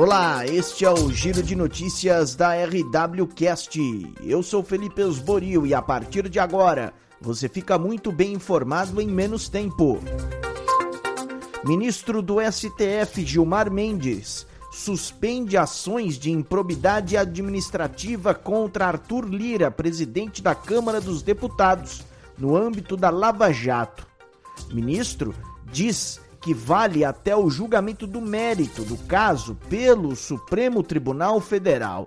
Olá, este é o Giro de Notícias da RWCast. Eu sou Felipe Esboril e a partir de agora você fica muito bem informado em menos tempo. Ministro do STF Gilmar Mendes suspende ações de improbidade administrativa contra Arthur Lira, presidente da Câmara dos Deputados, no âmbito da Lava Jato. Ministro diz que vale até o julgamento do mérito do caso pelo Supremo Tribunal Federal.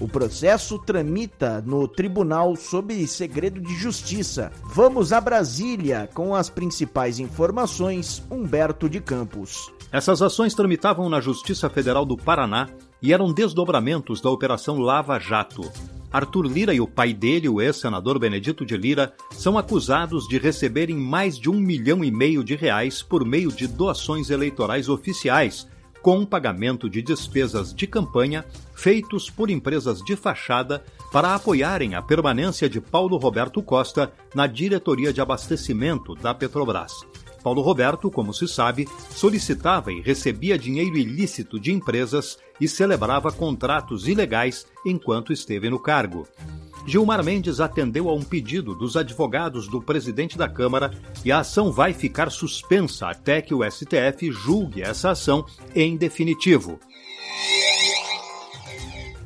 O processo tramita no tribunal sob segredo de justiça. Vamos a Brasília com as principais informações. Humberto de Campos. Essas ações tramitavam na Justiça Federal do Paraná e eram desdobramentos da Operação Lava Jato. Arthur Lira e o pai dele, o ex-senador Benedito de Lira, são acusados de receberem mais de um milhão e meio de reais por meio de doações eleitorais oficiais, com pagamento de despesas de campanha feitos por empresas de fachada para apoiarem a permanência de Paulo Roberto Costa na diretoria de abastecimento da Petrobras. Paulo Roberto, como se sabe, solicitava e recebia dinheiro ilícito de empresas e celebrava contratos ilegais enquanto esteve no cargo. Gilmar Mendes atendeu a um pedido dos advogados do presidente da Câmara e a ação vai ficar suspensa até que o STF julgue essa ação em definitivo.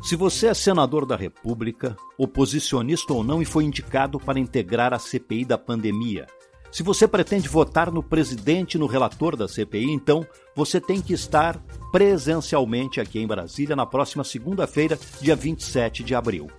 Se você é senador da República, oposicionista ou não, e foi indicado para integrar a CPI da pandemia, se você pretende votar no presidente e no relator da CPI, então você tem que estar presencialmente aqui em Brasília na próxima segunda-feira, dia 27 de abril.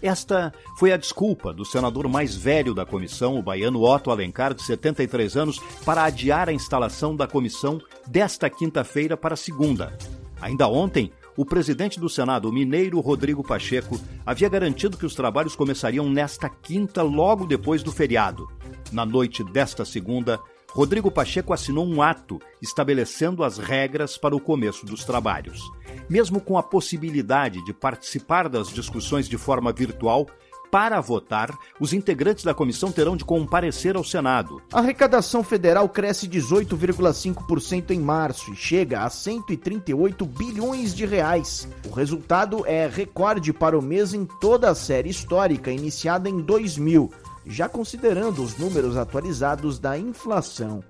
Esta foi a desculpa do senador mais velho da comissão, o baiano Otto Alencar, de 73 anos, para adiar a instalação da comissão desta quinta-feira para segunda. Ainda ontem, o presidente do Senado, o mineiro Rodrigo Pacheco, havia garantido que os trabalhos começariam nesta quinta, logo depois do feriado. Na noite desta segunda, Rodrigo Pacheco assinou um ato estabelecendo as regras para o começo dos trabalhos. Mesmo com a possibilidade de participar das discussões de forma virtual, para votar, os integrantes da comissão terão de comparecer ao Senado. A arrecadação federal cresce 18,5% em março e chega a 138 bilhões de reais. O resultado é recorde para o mês em toda a série histórica iniciada em 2000 já considerando os números atualizados da inflação.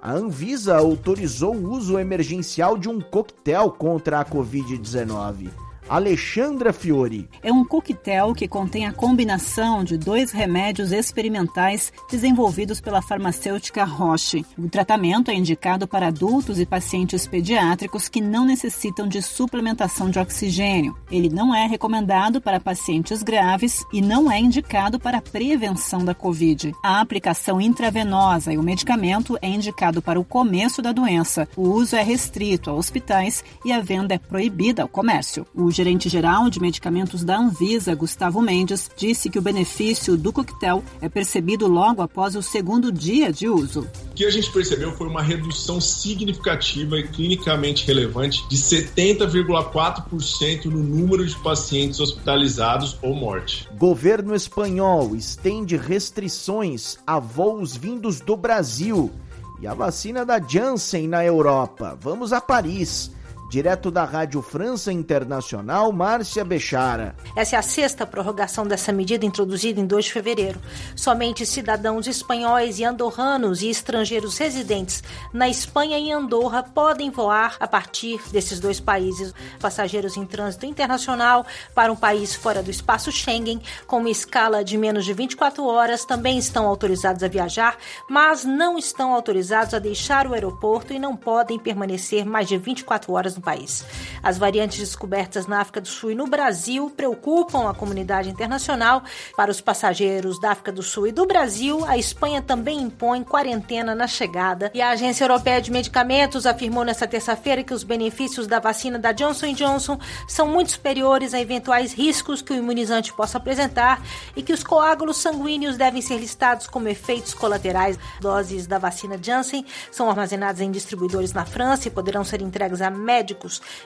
A Anvisa autorizou o uso emergencial de um coquetel contra a Covid-19. Alexandra Fiore. É um coquetel que contém a combinação de dois remédios experimentais desenvolvidos pela farmacêutica Roche. O tratamento é indicado para adultos e pacientes pediátricos que não necessitam de suplementação de oxigênio. Ele não é recomendado para pacientes graves e não é indicado para prevenção da Covid. A aplicação intravenosa e o medicamento é indicado para o começo da doença. O uso é restrito a hospitais e a venda é proibida ao comércio. O gerente-geral de medicamentos da Anvisa, Gustavo Mendes, disse que o benefício do coquetel é percebido logo após o segundo dia de uso. O que a gente percebeu foi uma redução significativa e clinicamente relevante de 70,4% no número de pacientes hospitalizados ou morte. Governo espanhol estende restrições a voos vindos do Brasil e a vacina da Janssen na Europa. Vamos a Paris. Direto da Rádio França Internacional, Márcia Bechara. Essa é a sexta prorrogação dessa medida introduzida em 2 de fevereiro. Somente cidadãos espanhóis e andorranos e estrangeiros residentes na Espanha e Andorra podem voar a partir desses dois países. Passageiros em trânsito internacional para um país fora do espaço Schengen, com uma escala de menos de 24 horas, também estão autorizados a viajar, mas não estão autorizados a deixar o aeroporto e não podem permanecer mais de 24 horas no país. As variantes descobertas na África do Sul e no Brasil preocupam a comunidade internacional. Para os passageiros da África do Sul e do Brasil, a Espanha também impõe quarentena na chegada. E a Agência Europeia de Medicamentos afirmou nesta terça-feira que os benefícios da vacina da Johnson Johnson são muito superiores a eventuais riscos que o imunizante possa apresentar e que os coágulos sanguíneos devem ser listados como efeitos colaterais. Doses da vacina Janssen são armazenadas em distribuidores na França e poderão ser entregues a médicos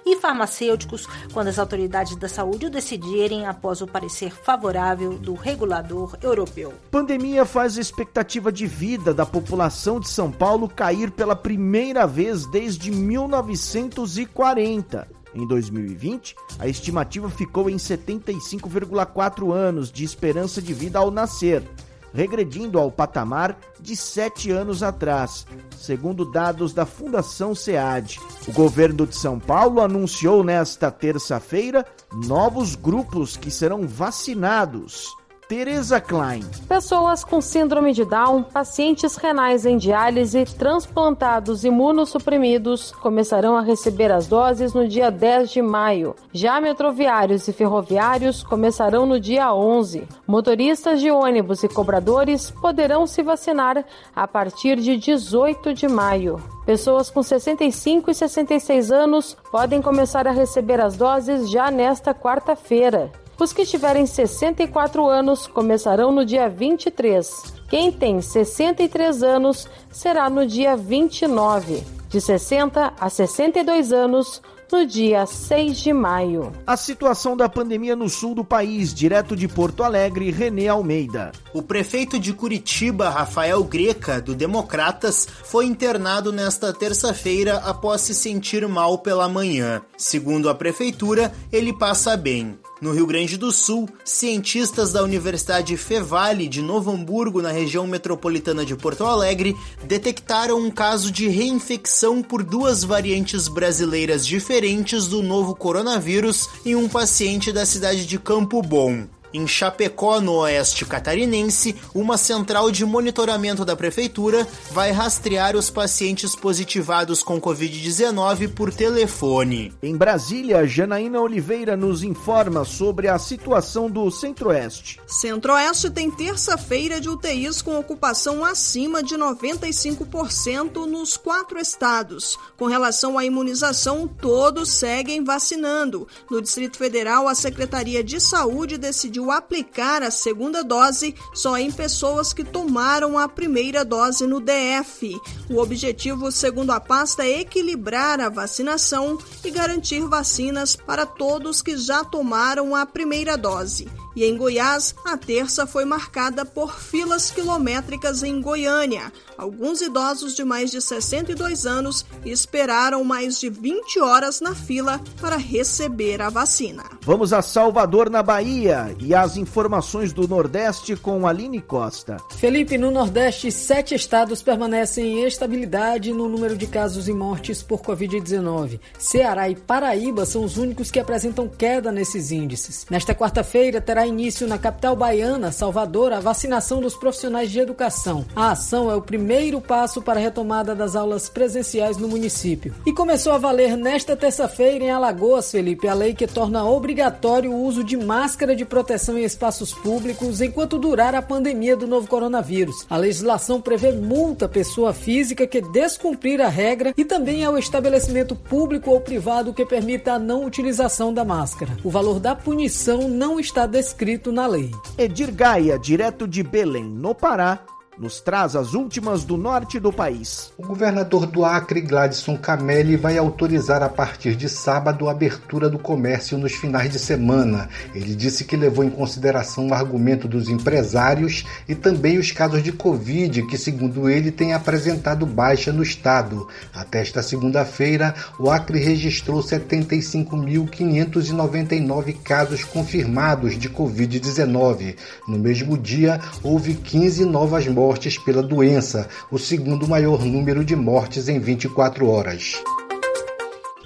e farmacêuticos quando as autoridades da saúde o decidirem após o parecer favorável do regulador europeu. Pandemia faz a expectativa de vida da população de São Paulo cair pela primeira vez desde 1940. Em 2020, a estimativa ficou em 75,4 anos de esperança de vida ao nascer, regredindo ao patamar de sete anos atrás, segundo dados da Fundação SEAD. O governo de São Paulo anunciou nesta terça-feira novos grupos que serão vacinados. Tereza Klein. Pessoas com síndrome de Down, pacientes renais em diálise, transplantados imunossuprimidos começarão a receber as doses no dia 10 de maio. Já metroviários e ferroviários começarão no dia 11. Motoristas de ônibus e cobradores poderão se vacinar a partir de 18 de maio. Pessoas com 65 e 66 anos podem começar a receber as doses já nesta quarta-feira. Os que tiverem 64 anos começarão no dia 23. Quem tem 63 anos será no dia 29. De 60 a 62 anos, no dia 6 de maio. A situação da pandemia no sul do país, direto de Porto Alegre, Renê Almeida. O prefeito de Curitiba, Rafael Greca, do Democratas, foi internado nesta terça-feira após se sentir mal pela manhã. Segundo a prefeitura, ele passa bem. No Rio Grande do Sul, cientistas da Universidade Fevale de Novo Hamburgo, na região metropolitana de Porto Alegre, detectaram um caso de reinfecção por duas variantes brasileiras diferentes do novo coronavírus em um paciente da cidade de Campo Bom. Em Chapecó, no oeste catarinense, uma central de monitoramento da prefeitura vai rastrear os pacientes positivados com Covid-19 por telefone. Em Brasília, Janaína Oliveira nos informa sobre a situação do Centro-Oeste. Centro-Oeste tem terça-feira de UTIs com ocupação acima de 95% nos quatro estados. Com relação à imunização, todos seguem vacinando. No Distrito Federal, a Secretaria de Saúde decidiu decidiu aplicar a segunda dose só em pessoas que tomaram a primeira dose no DF. O objetivo, segundo a pasta, é equilibrar a vacinação e garantir vacinas para todos que já tomaram a primeira dose. E em Goiás, a terça foi marcada por filas quilométricas em Goiânia. Alguns idosos de mais de 62 anos esperaram mais de 20 horas na fila para receber a vacina. Vamos a Salvador, na Bahia, e as informações do Nordeste com Aline Costa. Felipe, no Nordeste, sete estados permanecem em estabilidade no número de casos e mortes por Covid-19. Ceará e Paraíba são os únicos que apresentam queda nesses índices. Nesta quarta-feira, terá início na capital baiana, Salvador, a vacinação dos profissionais de educação. A ação é o primeiro passo para a retomada das aulas presenciais no município. E começou a valer nesta terça-feira em Alagoas, Felipe, a lei que torna obrigatório o uso de máscara de proteção em espaços públicos enquanto durar a pandemia do novo coronavírus. A legislação prevê multa à pessoa física que descumprir a regra e também ao estabelecimento público ou privado que permita a não utilização da máscara. O valor da punição não está descrito na lei. Edir Gaia, direto de Belém, no Pará, nos traz as últimas do norte do país. O governador do Acre, Gladson Camelli, vai autorizar a partir de sábado a abertura do comércio nos finais de semana. Ele disse que levou em consideração o argumento dos empresários e também os casos de Covid, que, segundo ele, têm apresentado baixa no estado. Até esta segunda-feira, o Acre registrou 75.599 casos confirmados de Covid-19. No mesmo dia, houve 15 novas mortes mortes pela doença, o segundo maior número de mortes em 24 horas.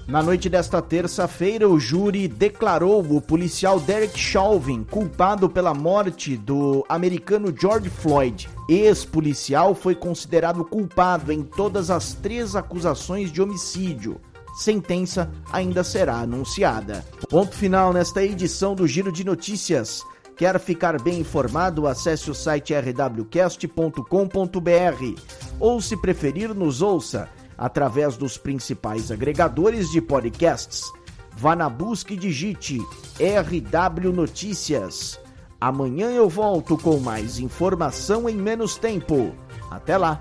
Na noite desta terça-feira, o júri declarou o policial Derek Chauvin culpado pela morte do americano George Floyd. Ex-policial foi considerado culpado em todas as três acusações de homicídio. sentença ainda será anunciada. Ponto final nesta edição do Giro de Notícias. Quer ficar bem informado? Acesse o site rwcast.com.br ou, se preferir, nos ouça através dos principais agregadores de podcasts. Vá na busca e digite RW Notícias. Amanhã eu volto com mais informação em menos tempo. Até lá!